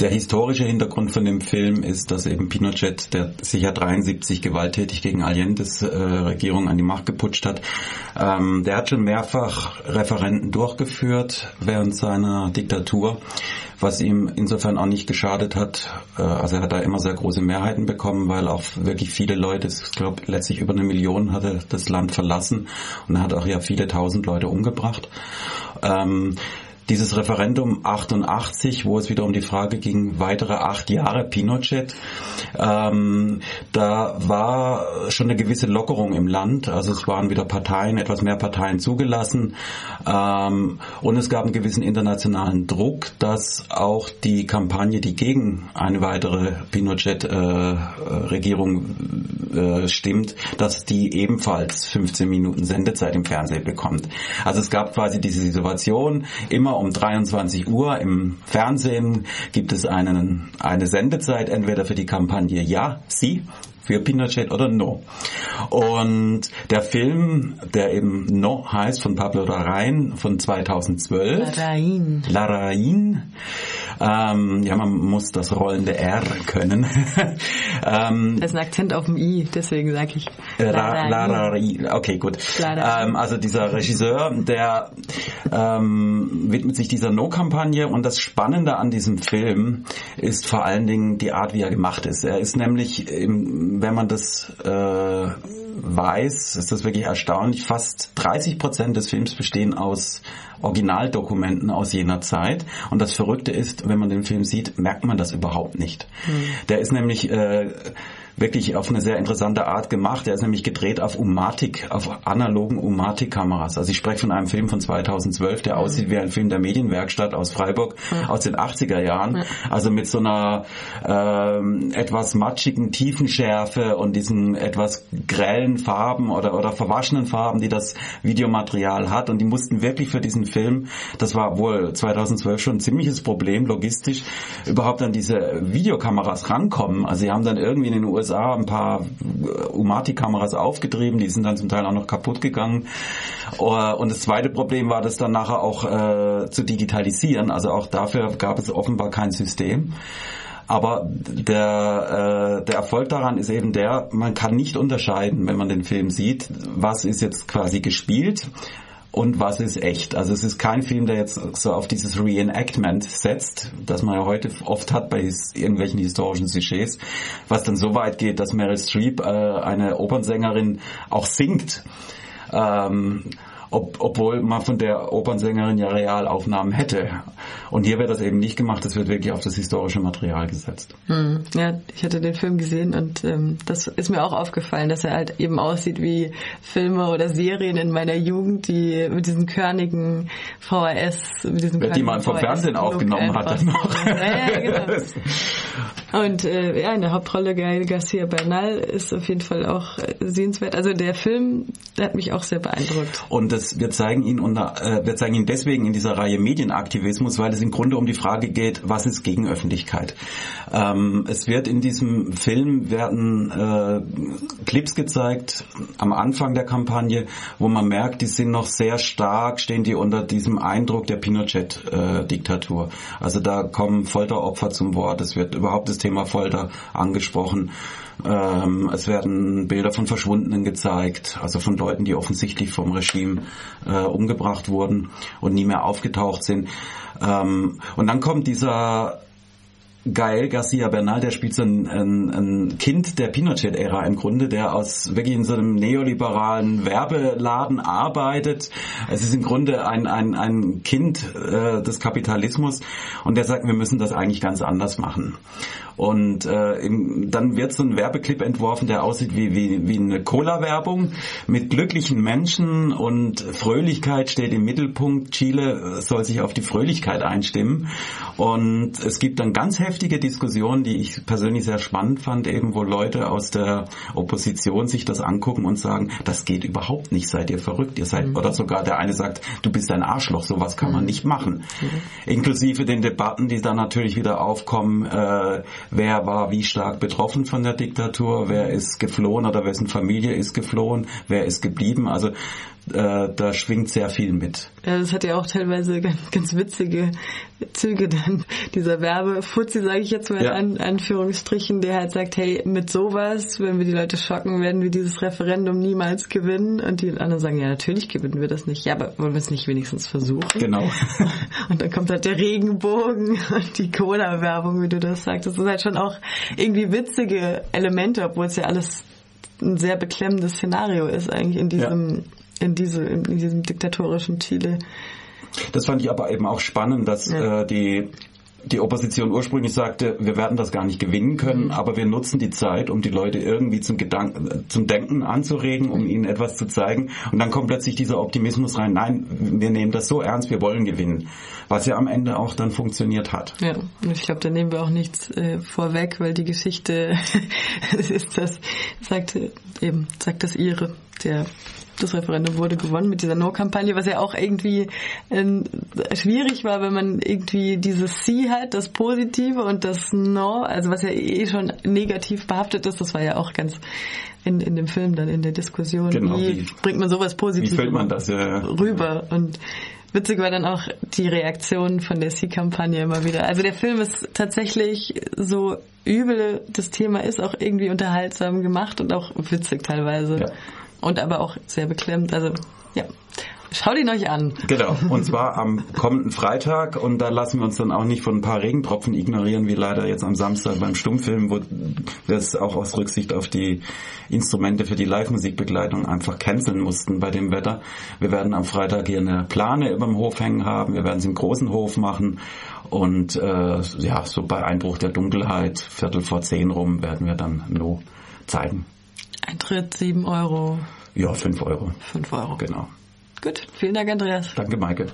Der historische Hintergrund von dem Film ist, dass eben Pinochet, der sich ja 73 gewalttätig gegen Allende's äh, Regierung an die Macht geputscht hat, ähm, der hat schon mehrfach Referenten durchgeführt während seiner Diktatur, was ihm insofern auch nicht geschadet hat. Äh, also er hat da immer sehr große Mehrheiten bekommen, weil auch wirklich viele Leute, ich glaube letztlich über eine Million hatte das Land verlassen und er hat auch ja viele tausend Leute umgebracht. Ähm, dieses Referendum 88, wo es wieder um die Frage ging, weitere acht Jahre Pinochet, ähm, da war schon eine gewisse Lockerung im Land. Also es waren wieder Parteien, etwas mehr Parteien zugelassen. Ähm, und es gab einen gewissen internationalen Druck, dass auch die Kampagne, die gegen eine weitere Pinochet-Regierung äh, äh, stimmt, dass die ebenfalls 15 Minuten Sendezeit im Fernsehen bekommt. Also es gab quasi diese Situation, immer um 23 Uhr im Fernsehen gibt es einen, eine Sendezeit, entweder für die Kampagne Ja, Sie für Pinochet oder No. Und der Film, der eben No heißt, von Pablo Larraín von 2012. Larraín. Larraín ähm, ja, man muss das rollende R können. ähm, das ist ein Akzent auf dem I, deswegen sage ich. Larari. Okay, gut. Ähm, also dieser Regisseur, der ähm, widmet sich dieser No-Kampagne und das Spannende an diesem Film ist vor allen Dingen die Art, wie er gemacht ist. Er ist nämlich, wenn man das äh, weiß, ist das wirklich erstaunlich, fast 30 Prozent des Films bestehen aus Originaldokumenten aus jener Zeit. Und das Verrückte ist, wenn man den Film sieht, merkt man das überhaupt nicht. Mhm. Der ist nämlich äh, wirklich auf eine sehr interessante Art gemacht. Er ist nämlich gedreht auf Umatic, auf analogen Umatic-Kameras. Also ich spreche von einem Film von 2012, der aussieht wie ein Film der Medienwerkstatt aus Freiburg aus den 80er Jahren. Also mit so einer ähm, etwas matschigen Tiefenschärfe und diesen etwas grellen Farben oder, oder verwaschenen Farben, die das Videomaterial hat. Und die mussten wirklich für diesen Film, das war wohl 2012 schon ein ziemliches Problem, logistisch, überhaupt an diese Videokameras rankommen. Also sie haben dann irgendwie in den USA USA ein paar Umati-Kameras aufgetrieben, die sind dann zum Teil auch noch kaputt gegangen. Uh, und das zweite Problem war, das dann nachher auch äh, zu digitalisieren. Also auch dafür gab es offenbar kein System. Aber der, äh, der Erfolg daran ist eben der, man kann nicht unterscheiden, wenn man den Film sieht, was ist jetzt quasi gespielt und was ist echt. Also es ist kein Film, der jetzt so auf dieses Reenactment setzt, das man ja heute oft hat bei irgendwelchen historischen Sujets, was dann so weit geht, dass Meryl Streep, äh, eine Opernsängerin, auch singt. Ähm, ob, obwohl man von der Opernsängerin ja Realaufnahmen hätte. Und hier wird das eben nicht gemacht, es wird wirklich auf das historische Material gesetzt. Hm. Ja, ich hatte den Film gesehen und ähm, das ist mir auch aufgefallen, dass er halt eben aussieht wie Filme oder Serien in meiner Jugend, die mit diesen körnigen VHS, mit diesen Die man vom Fernsehen aufgenommen hat. Noch. Ja, ja, genau. Und äh, ja, in der Hauptrolle Gael Garcia Bernal ist auf jeden Fall auch äh, sehenswert. Also der Film, der hat mich auch sehr beeindruckt. Und das, wir zeigen ihn unter, äh, wir zeigen ihn deswegen in dieser Reihe Medienaktivismus, weil es im Grunde um die Frage geht, was ist Gegenöffentlichkeit? Ähm, es wird in diesem Film werden äh, Clips gezeigt am Anfang der Kampagne, wo man merkt, die sind noch sehr stark, stehen die unter diesem Eindruck der Pinochet-Diktatur. Äh, also da kommen Folteropfer zum Wort. Es wird überhaupt das Thema Folter angesprochen. Ähm, es werden Bilder von Verschwundenen gezeigt, also von Leuten, die offensichtlich vom Regime äh, umgebracht wurden und nie mehr aufgetaucht sind. Ähm, und dann kommt dieser Gael Garcia Bernal, der spielt so ein, ein, ein Kind der Pinochet-Ära im Grunde, der aus wirklich in so einem neoliberalen Werbeladen arbeitet. Es ist im Grunde ein, ein, ein Kind äh, des Kapitalismus und der sagt, wir müssen das eigentlich ganz anders machen. Und äh, im, dann wird so ein Werbeclip entworfen, der aussieht wie, wie, wie eine Cola-Werbung mit glücklichen Menschen und Fröhlichkeit steht im Mittelpunkt. Chile soll sich auf die Fröhlichkeit einstimmen. Und es gibt dann ganz heftige Diskussionen, die ich persönlich sehr spannend fand, eben wo Leute aus der Opposition sich das angucken und sagen, das geht überhaupt nicht, seid ihr verrückt, ihr seid, mhm. oder sogar der eine sagt, du bist ein Arschloch, sowas kann man mhm. nicht machen. Mhm. Inklusive den Debatten, die dann natürlich wieder aufkommen, äh, wer war wie stark betroffen von der Diktatur, wer ist geflohen oder wessen Familie ist geflohen, wer ist geblieben. Also äh, da schwingt sehr viel mit. Ja, das hat ja auch teilweise ganz, ganz witzige Züge dann. Dieser Werbefuzzi, sage ich jetzt mal ja. in Anführungsstrichen, der halt sagt, hey, mit sowas, wenn wir die Leute schocken, werden wir dieses Referendum niemals gewinnen. Und die anderen sagen, ja, natürlich gewinnen wir das nicht. Ja, aber wollen wir es nicht wenigstens versuchen? Genau. Und dann kommt halt der Regenbogen und die Cola-Werbung, wie du das sagst. Das sind halt schon auch irgendwie witzige Elemente, obwohl es ja alles ein sehr beklemmendes Szenario ist eigentlich in diesem, ja. In, diese, in diesem diktatorischen Chile. Das fand ich aber eben auch spannend, dass ja. äh, die die Opposition ursprünglich sagte, wir werden das gar nicht gewinnen können, mhm. aber wir nutzen die Zeit, um die Leute irgendwie zum Gedanken, zum Denken anzuregen, um ihnen etwas zu zeigen. Und dann kommt plötzlich dieser Optimismus rein. Nein, wir nehmen das so ernst, wir wollen gewinnen. Was ja am Ende auch dann funktioniert hat. Ja, und ich glaube, da nehmen wir auch nichts äh, vorweg, weil die Geschichte ist das, sagt eben, sagt das ihre, der das Referendum wurde gewonnen mit dieser No-Kampagne, was ja auch irgendwie äh, schwierig war, wenn man irgendwie dieses Sie hat, das Positive und das No, also was ja eh schon negativ behaftet ist, das war ja auch ganz in, in dem Film dann in der Diskussion. Genau, wie, wie bringt man sowas Positives ja. rüber? Und witzig war dann auch die Reaktion von der Sie-Kampagne immer wieder. Also der Film ist tatsächlich so übel das Thema ist, auch irgendwie unterhaltsam gemacht und auch witzig teilweise. Ja. Und aber auch sehr beklemmt. Also ja, Schaut ihn euch an. Genau, und zwar am kommenden Freitag und da lassen wir uns dann auch nicht von ein paar Regentropfen ignorieren, wie leider jetzt am Samstag beim Stummfilm, wo wir es auch aus Rücksicht auf die Instrumente für die Live-Musikbegleitung einfach canceln mussten bei dem Wetter. Wir werden am Freitag hier eine Plane über dem Hof hängen haben, wir werden es im großen Hof machen und äh, ja, so bei Einbruch der Dunkelheit, Viertel vor zehn rum, werden wir dann No zeigen. Eintritt 7 Euro. Ja, 5 Euro. 5 Euro. Genau. Gut, vielen Dank, Andreas. Danke, Maike.